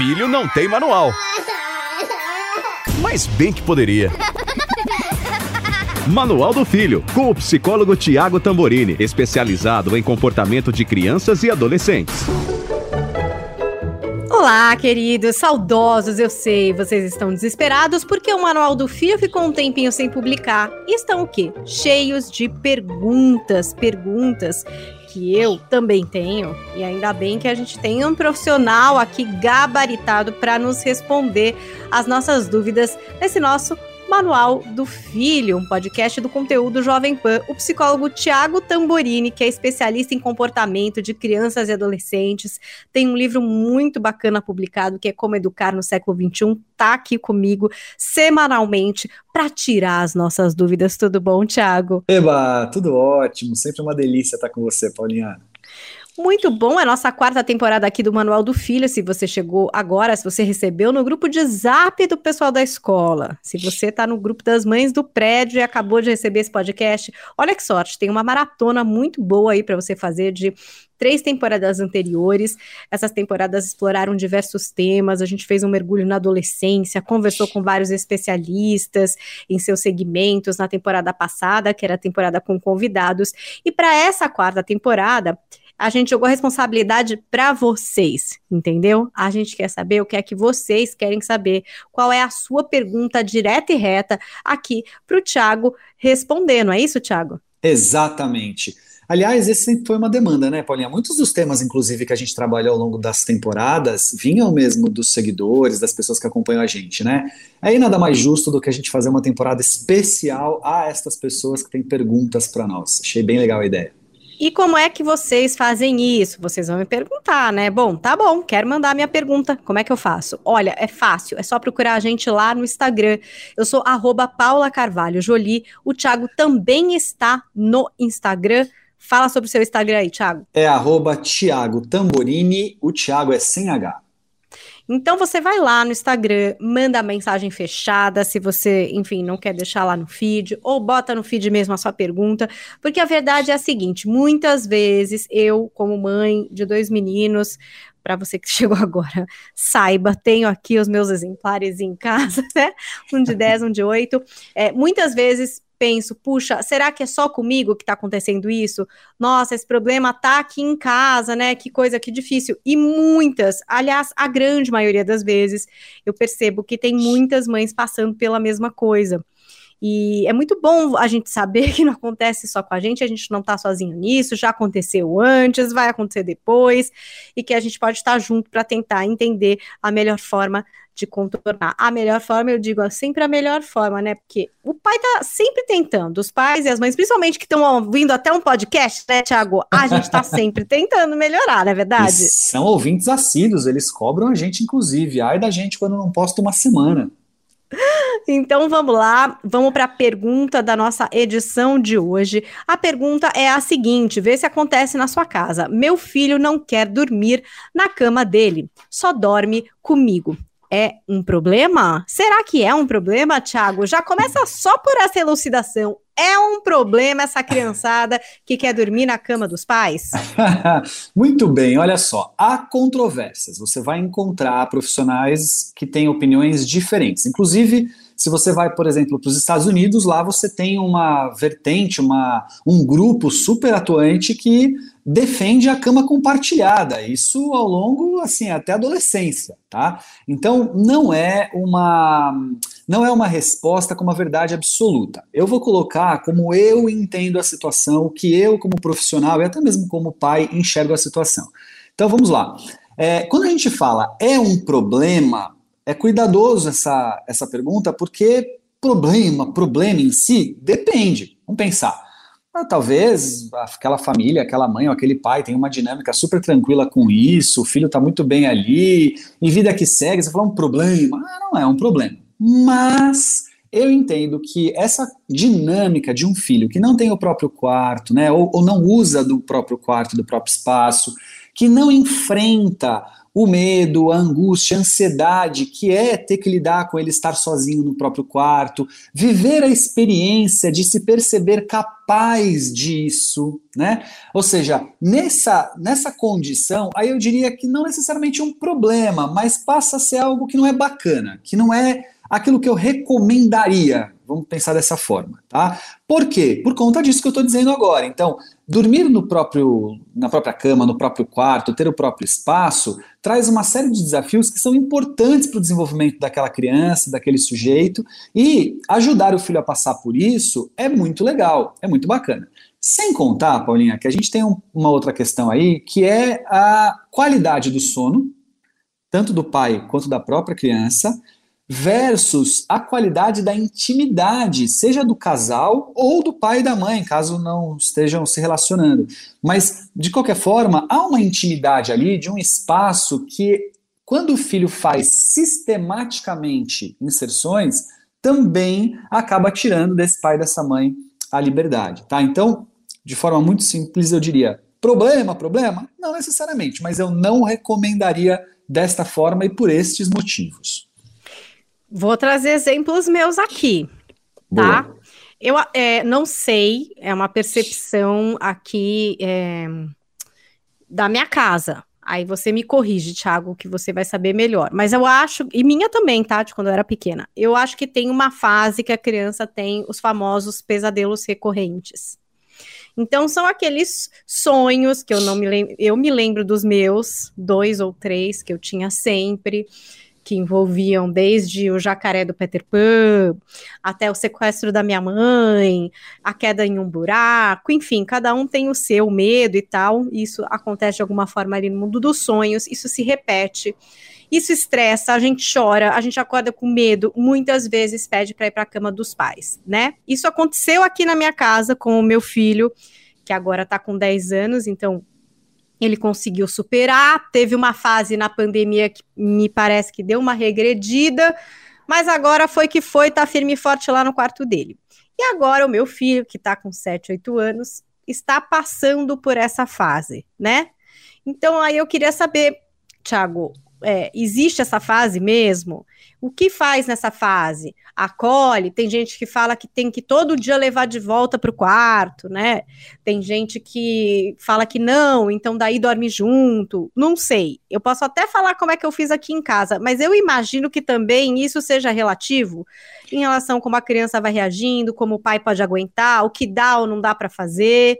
Filho não tem manual. Mas bem que poderia. Manual do Filho, com o psicólogo Tiago Tamborini, especializado em comportamento de crianças e adolescentes. Olá, queridos, saudosos, eu sei, vocês estão desesperados porque o Manual do Filho ficou um tempinho sem publicar. E estão o quê? Cheios de perguntas, perguntas que eu também tenho, e ainda bem que a gente tem um profissional aqui gabaritado para nos responder as nossas dúvidas nesse nosso Manual do Filho, um podcast do conteúdo Jovem Pan. O psicólogo Tiago Tamborini, que é especialista em comportamento de crianças e adolescentes, tem um livro muito bacana publicado que é Como Educar no Século XXI. Tá aqui comigo semanalmente para tirar as nossas dúvidas. Tudo bom, Tiago? Eba, tudo ótimo. Sempre uma delícia estar com você, Paulinha. Muito bom, é a nossa quarta temporada aqui do Manual do Filho. Se você chegou agora, se você recebeu no grupo de zap do pessoal da escola, se você está no grupo das mães do prédio e acabou de receber esse podcast, olha que sorte, tem uma maratona muito boa aí para você fazer de três temporadas anteriores. Essas temporadas exploraram diversos temas. A gente fez um mergulho na adolescência, conversou com vários especialistas em seus segmentos na temporada passada, que era a temporada com convidados. E para essa quarta temporada, a gente jogou a responsabilidade para vocês, entendeu? A gente quer saber o que é que vocês querem saber, qual é a sua pergunta direta e reta aqui para o Thiago responder, não é isso, Thiago? Exatamente. Aliás, esse sempre foi uma demanda, né, Paulinha? Muitos dos temas, inclusive, que a gente trabalhou ao longo das temporadas, vinham mesmo dos seguidores, das pessoas que acompanham a gente, né? Aí nada mais justo do que a gente fazer uma temporada especial a estas pessoas que têm perguntas para nós. Achei bem legal a ideia. E como é que vocês fazem isso? Vocês vão me perguntar, né? Bom, tá bom, quero mandar minha pergunta. Como é que eu faço? Olha, é fácil, é só procurar a gente lá no Instagram. Eu sou arroba Paula Carvalho Jolie. O Thiago também está no Instagram. Fala sobre o seu Instagram aí, Thiago. É arroba Thiago Tamborini. O Thiago é sem H. Então você vai lá no Instagram, manda a mensagem fechada, se você, enfim, não quer deixar lá no feed, ou bota no feed mesmo a sua pergunta, porque a verdade é a seguinte: muitas vezes eu, como mãe de dois meninos, para você que chegou agora, saiba, tenho aqui os meus exemplares em casa, né? Um de 10, um de 8. É, muitas vezes penso, puxa, será que é só comigo que está acontecendo isso? Nossa, esse problema tá aqui em casa, né? Que coisa que difícil. E muitas, aliás, a grande maioria das vezes, eu percebo que tem muitas mães passando pela mesma coisa. E é muito bom a gente saber que não acontece só com a gente, a gente não está sozinho nisso, já aconteceu antes, vai acontecer depois, e que a gente pode estar junto para tentar entender a melhor forma de contornar. A melhor forma, eu digo sempre a melhor forma, né? Porque o pai tá sempre tentando, os pais e as mães, principalmente que estão ouvindo até um podcast, né, Tiago? A gente tá sempre tentando melhorar, não é verdade? E são ouvintes assíduos, eles cobram a gente, inclusive. Ai da gente quando não posta uma semana. Então vamos lá, vamos para a pergunta da nossa edição de hoje. A pergunta é a seguinte: vê se acontece na sua casa. Meu filho não quer dormir na cama dele, só dorme comigo é um problema? Será que é um problema, Thiago? Já começa só por essa elucidação. É um problema essa criançada que quer dormir na cama dos pais? Muito bem, olha só. Há controvérsias. Você vai encontrar profissionais que têm opiniões diferentes. Inclusive, se você vai, por exemplo, para os Estados Unidos, lá você tem uma vertente, uma, um grupo super atuante que defende a cama compartilhada. Isso ao longo, assim, até a adolescência, tá? Então, não é uma não é uma resposta com uma verdade absoluta. Eu vou colocar como eu entendo a situação, o que eu, como profissional e até mesmo como pai, enxergo a situação. Então vamos lá. É, quando a gente fala é um problema, é cuidadoso essa, essa pergunta, porque problema, problema em si, depende. Vamos pensar. ah, talvez aquela família, aquela mãe ou aquele pai tem uma dinâmica super tranquila com isso, o filho está muito bem ali, e vida que segue, você fala um problema. Ah, não é um problema. Mas eu entendo que essa dinâmica de um filho que não tem o próprio quarto, né, ou, ou não usa do próprio quarto, do próprio espaço, que não enfrenta o medo, a angústia, a ansiedade, que é ter que lidar com ele estar sozinho no próprio quarto, viver a experiência de se perceber capaz disso, né? Ou seja, nessa, nessa condição, aí eu diria que não necessariamente um problema, mas passa a ser algo que não é bacana, que não é aquilo que eu recomendaria. Vamos pensar dessa forma, tá? Por quê? Por conta disso que eu estou dizendo agora. Então, dormir no próprio, na própria cama, no próprio quarto, ter o próprio espaço, traz uma série de desafios que são importantes para o desenvolvimento daquela criança, daquele sujeito, e ajudar o filho a passar por isso é muito legal, é muito bacana. Sem contar, Paulinha, que a gente tem um, uma outra questão aí, que é a qualidade do sono, tanto do pai quanto da própria criança, versus a qualidade da intimidade, seja do casal ou do pai e da mãe, caso não estejam se relacionando. Mas, de qualquer forma, há uma intimidade ali de um espaço que, quando o filho faz sistematicamente inserções, também acaba tirando desse pai e dessa mãe a liberdade, tá? Então, de forma muito simples, eu diria: problema, problema? Não necessariamente, mas eu não recomendaria desta forma e por estes motivos. Vou trazer exemplos meus aqui, tá? Boa. Eu é, não sei, é uma percepção aqui é, da minha casa. Aí você me corrige, Thiago, que você vai saber melhor. Mas eu acho, e minha também, tá? De quando eu era pequena. Eu acho que tem uma fase que a criança tem os famosos pesadelos recorrentes. Então são aqueles sonhos que eu não me lembro, eu me lembro dos meus, dois ou três que eu tinha sempre que envolviam desde o jacaré do Peter Pan até o sequestro da minha mãe, a queda em um buraco, enfim, cada um tem o seu medo e tal. Isso acontece de alguma forma ali no mundo dos sonhos, isso se repete. Isso estressa, a gente chora, a gente acorda com medo, muitas vezes pede para ir para a cama dos pais, né? Isso aconteceu aqui na minha casa com o meu filho, que agora está com 10 anos, então ele conseguiu superar. Teve uma fase na pandemia que me parece que deu uma regredida, mas agora foi que foi, tá firme e forte lá no quarto dele. E agora o meu filho, que tá com 7, 8 anos, está passando por essa fase, né? Então aí eu queria saber, Thiago, é, existe essa fase mesmo? O que faz nessa fase? Acolhe? Tem gente que fala que tem que todo dia levar de volta para o quarto, né? Tem gente que fala que não, então daí dorme junto. Não sei. Eu posso até falar como é que eu fiz aqui em casa, mas eu imagino que também isso seja relativo em relação a como a criança vai reagindo, como o pai pode aguentar, o que dá ou não dá para fazer.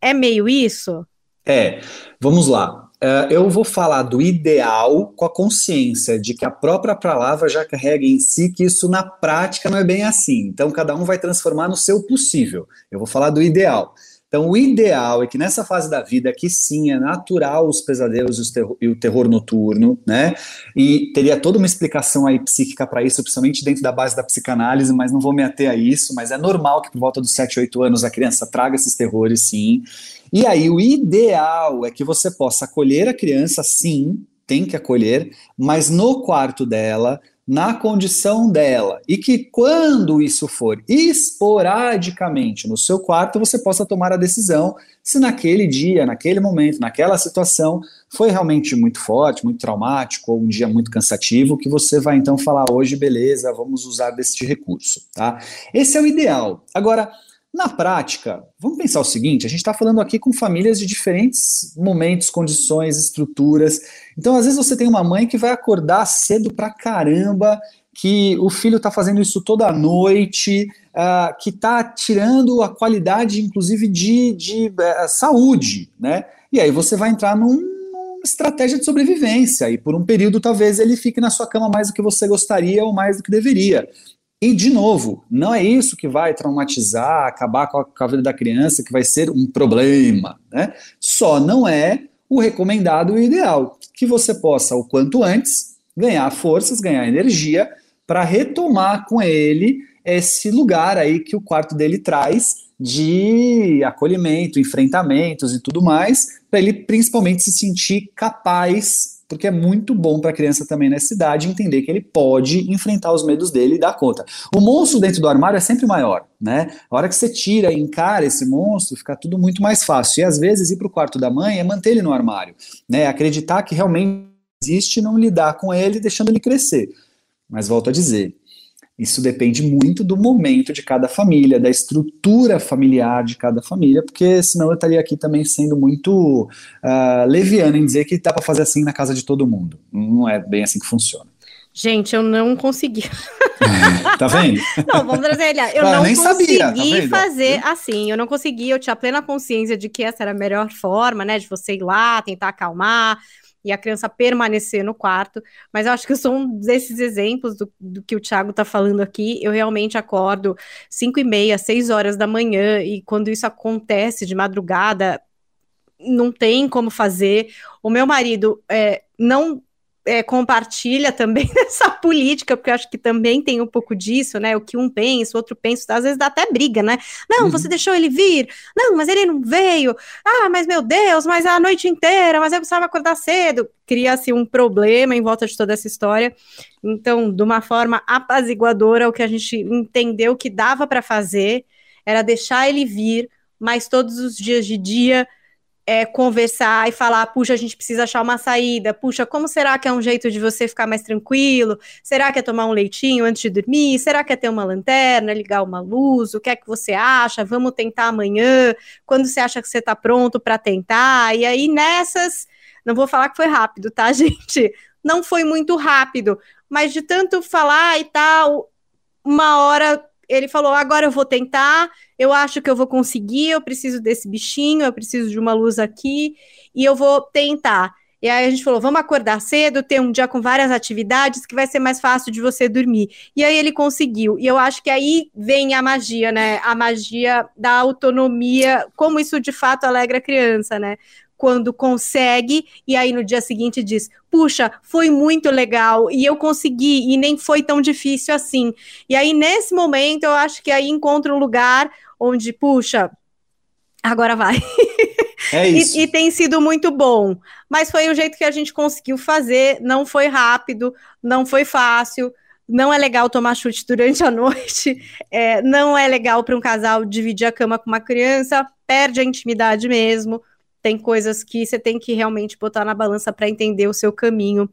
É meio isso? É, vamos lá. Uh, eu vou falar do ideal com a consciência de que a própria palavra já carrega em si que isso na prática não é bem assim. Então, cada um vai transformar no seu possível. Eu vou falar do ideal. Então, o ideal é que nessa fase da vida, que sim, é natural os pesadelos e o terror noturno, né? E teria toda uma explicação aí psíquica para isso, principalmente dentro da base da psicanálise, mas não vou me ater a isso. Mas é normal que por volta dos 7, 8 anos a criança traga esses terrores, sim. E aí, o ideal é que você possa acolher a criança, sim, tem que acolher, mas no quarto dela, na condição dela, e que quando isso for esporadicamente no seu quarto, você possa tomar a decisão se naquele dia, naquele momento, naquela situação foi realmente muito forte, muito traumático, ou um dia muito cansativo, que você vai então falar hoje, beleza, vamos usar deste recurso, tá? Esse é o ideal. Agora, na prática, vamos pensar o seguinte: a gente está falando aqui com famílias de diferentes momentos, condições, estruturas. Então, às vezes, você tem uma mãe que vai acordar cedo pra caramba, que o filho está fazendo isso toda noite, uh, que está tirando a qualidade, inclusive, de, de uh, saúde, né? E aí você vai entrar num, numa estratégia de sobrevivência, e por um período talvez ele fique na sua cama mais do que você gostaria ou mais do que deveria. E, de novo, não é isso que vai traumatizar, acabar com a, com a vida da criança, que vai ser um problema. Né? Só não é o recomendado e o ideal. Que você possa, o quanto antes, ganhar forças, ganhar energia para retomar com ele esse lugar aí que o quarto dele traz de acolhimento, enfrentamentos e tudo mais, para ele principalmente se sentir capaz, porque é muito bom para a criança também nessa idade entender que ele pode enfrentar os medos dele e dar conta. O monstro dentro do armário é sempre maior, né? A hora que você tira e encara esse monstro, fica tudo muito mais fácil. E às vezes ir para o quarto da mãe é manter ele no armário, né? Acreditar que realmente existe não lidar com ele, deixando ele crescer. Mas volto a dizer, isso depende muito do momento de cada família, da estrutura familiar de cada família, porque senão eu estaria aqui também sendo muito uh, leviano em dizer que dá para fazer assim na casa de todo mundo. Não é bem assim que funciona. Gente, eu não consegui. tá vendo? Não, vamos trazer ele. Eu não consegui sabia, tá fazer assim. Eu não consegui. Eu tinha plena consciência de que essa era a melhor forma, né? De você ir lá, tentar acalmar e a criança permanecer no quarto. Mas eu acho que são um desses exemplos do, do que o Thiago está falando aqui. Eu realmente acordo 5 e meia, 6 horas da manhã, e quando isso acontece de madrugada, não tem como fazer. O meu marido é, não é, compartilha também essa política, porque eu acho que também tem um pouco disso, né? O que um pensa, o outro pensa, às vezes dá até briga, né? Não, uhum. você deixou ele vir, não, mas ele não veio, ah, mas meu Deus, mas a noite inteira, mas eu precisava acordar cedo. Cria-se um problema em volta de toda essa história. Então, de uma forma apaziguadora, o que a gente entendeu que dava para fazer era deixar ele vir, mas todos os dias de dia é, conversar e falar, puxa, a gente precisa achar uma saída, puxa, como será que é um jeito de você ficar mais tranquilo? Será que é tomar um leitinho antes de dormir? Será que é ter uma lanterna, ligar uma luz? O que é que você acha? Vamos tentar amanhã? Quando você acha que você está pronto para tentar? E aí nessas, não vou falar que foi rápido, tá, gente? Não foi muito rápido, mas de tanto falar e tal, uma hora ele falou: agora eu vou tentar, eu acho que eu vou conseguir, eu preciso desse bichinho, eu preciso de uma luz aqui, e eu vou tentar. E aí a gente falou: vamos acordar cedo, ter um dia com várias atividades que vai ser mais fácil de você dormir. E aí ele conseguiu. E eu acho que aí vem a magia, né? A magia da autonomia, como isso de fato alegra a criança, né? Quando consegue e aí no dia seguinte diz: "Puxa, foi muito legal e eu consegui e nem foi tão difícil assim". E aí nesse momento eu acho que aí encontra um lugar onde, puxa, agora vai. É isso. e, e, tem sido muito bom. Mas foi o jeito que a gente conseguiu fazer. Não foi rápido, não foi fácil. Não é legal tomar chute durante a noite. É, não é legal para um casal dividir a cama com uma criança. Perde a intimidade mesmo tem coisas que você tem que realmente botar na balança para entender o seu caminho.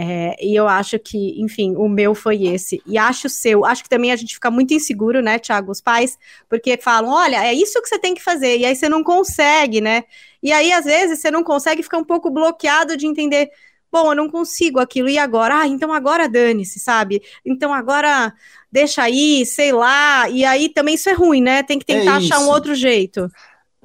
É, e eu acho que, enfim, o meu foi esse. E acho o seu. Acho que também a gente fica muito inseguro, né, Tiago? Os pais, porque falam: olha, é isso que você tem que fazer. E aí você não consegue, né? E aí, às vezes, você não consegue ficar um pouco bloqueado de entender. Bom, eu não consigo aquilo, e agora? Ah, então agora dane-se, sabe? Então agora deixa aí, sei lá. E aí também isso é ruim, né? Tem que é tentar é achar um outro jeito.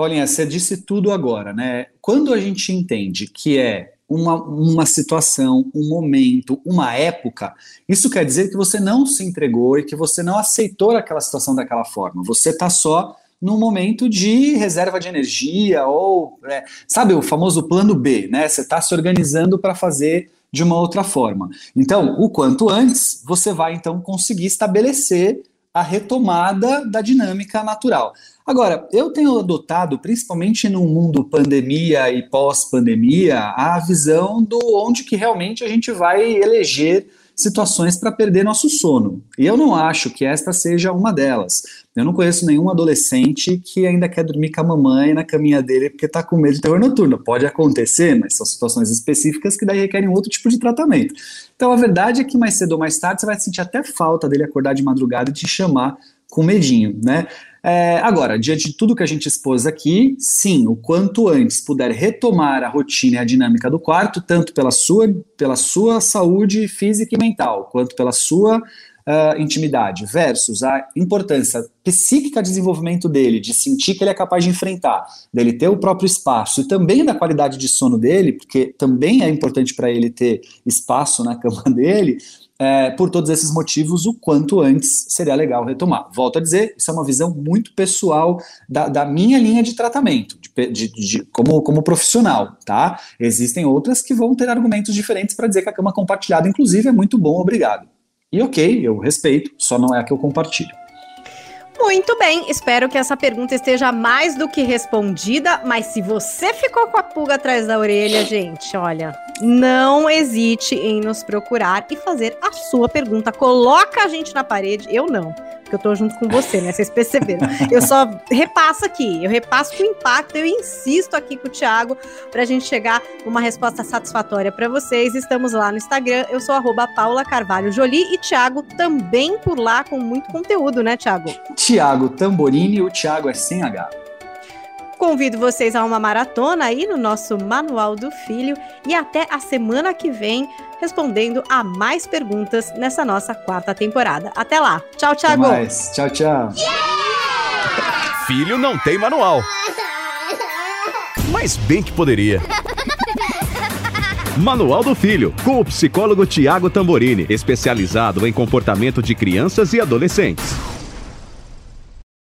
Paulinha, você disse tudo agora, né? Quando a gente entende que é uma, uma situação, um momento, uma época, isso quer dizer que você não se entregou e que você não aceitou aquela situação daquela forma. Você está só num momento de reserva de energia ou, é, sabe, o famoso plano B, né? Você está se organizando para fazer de uma outra forma. Então, o quanto antes, você vai então conseguir estabelecer a retomada da dinâmica natural. Agora, eu tenho adotado, principalmente no mundo pandemia e pós-pandemia, a visão do onde que realmente a gente vai eleger situações para perder nosso sono. E eu não acho que esta seja uma delas. Eu não conheço nenhum adolescente que ainda quer dormir com a mamãe na caminha dele porque está com medo de terror noturno. Pode acontecer, mas são situações específicas que daí requerem outro tipo de tratamento. Então a verdade é que mais cedo ou mais tarde você vai sentir até falta dele acordar de madrugada e te chamar com medinho, né? É, agora, diante de tudo que a gente expôs aqui, sim, o quanto antes puder retomar a rotina e a dinâmica do quarto, tanto pela sua, pela sua saúde física e mental, quanto pela sua uh, intimidade, versus a importância psíquica de desenvolvimento dele, de sentir que ele é capaz de enfrentar, dele ter o próprio espaço e também da qualidade de sono dele, porque também é importante para ele ter espaço na cama dele, é, por todos esses motivos, o quanto antes seria legal retomar. Volto a dizer, isso é uma visão muito pessoal da, da minha linha de tratamento, de, de, de, como, como profissional, tá? Existem outras que vão ter argumentos diferentes para dizer que a cama compartilhada, inclusive, é muito bom, obrigado. E ok, eu respeito, só não é a que eu compartilho. Muito bem, espero que essa pergunta esteja mais do que respondida, mas se você ficou com a pulga atrás da orelha, gente, olha, não hesite em nos procurar e fazer a sua pergunta. Coloca a gente na parede, eu não, porque eu tô junto com você, né? Vocês perceberam. Eu só repasso aqui, eu repasso com impacto, eu insisto aqui com o Thiago pra gente chegar numa resposta satisfatória para vocês. Estamos lá no Instagram, eu sou arroba Paula Carvalho Jolie e Thiago também por lá com muito conteúdo, né, Thiago? Tiago Tamborini, o Tiago é sem H. Convido vocês a uma maratona aí no nosso Manual do Filho e até a semana que vem respondendo a mais perguntas nessa nossa quarta temporada. Até lá. Tchau, Até Thiago. mais. Tchau, tchau. Filho não tem manual. Mas bem que poderia. Manual do Filho, com o psicólogo Tiago Tamborini, especializado em comportamento de crianças e adolescentes.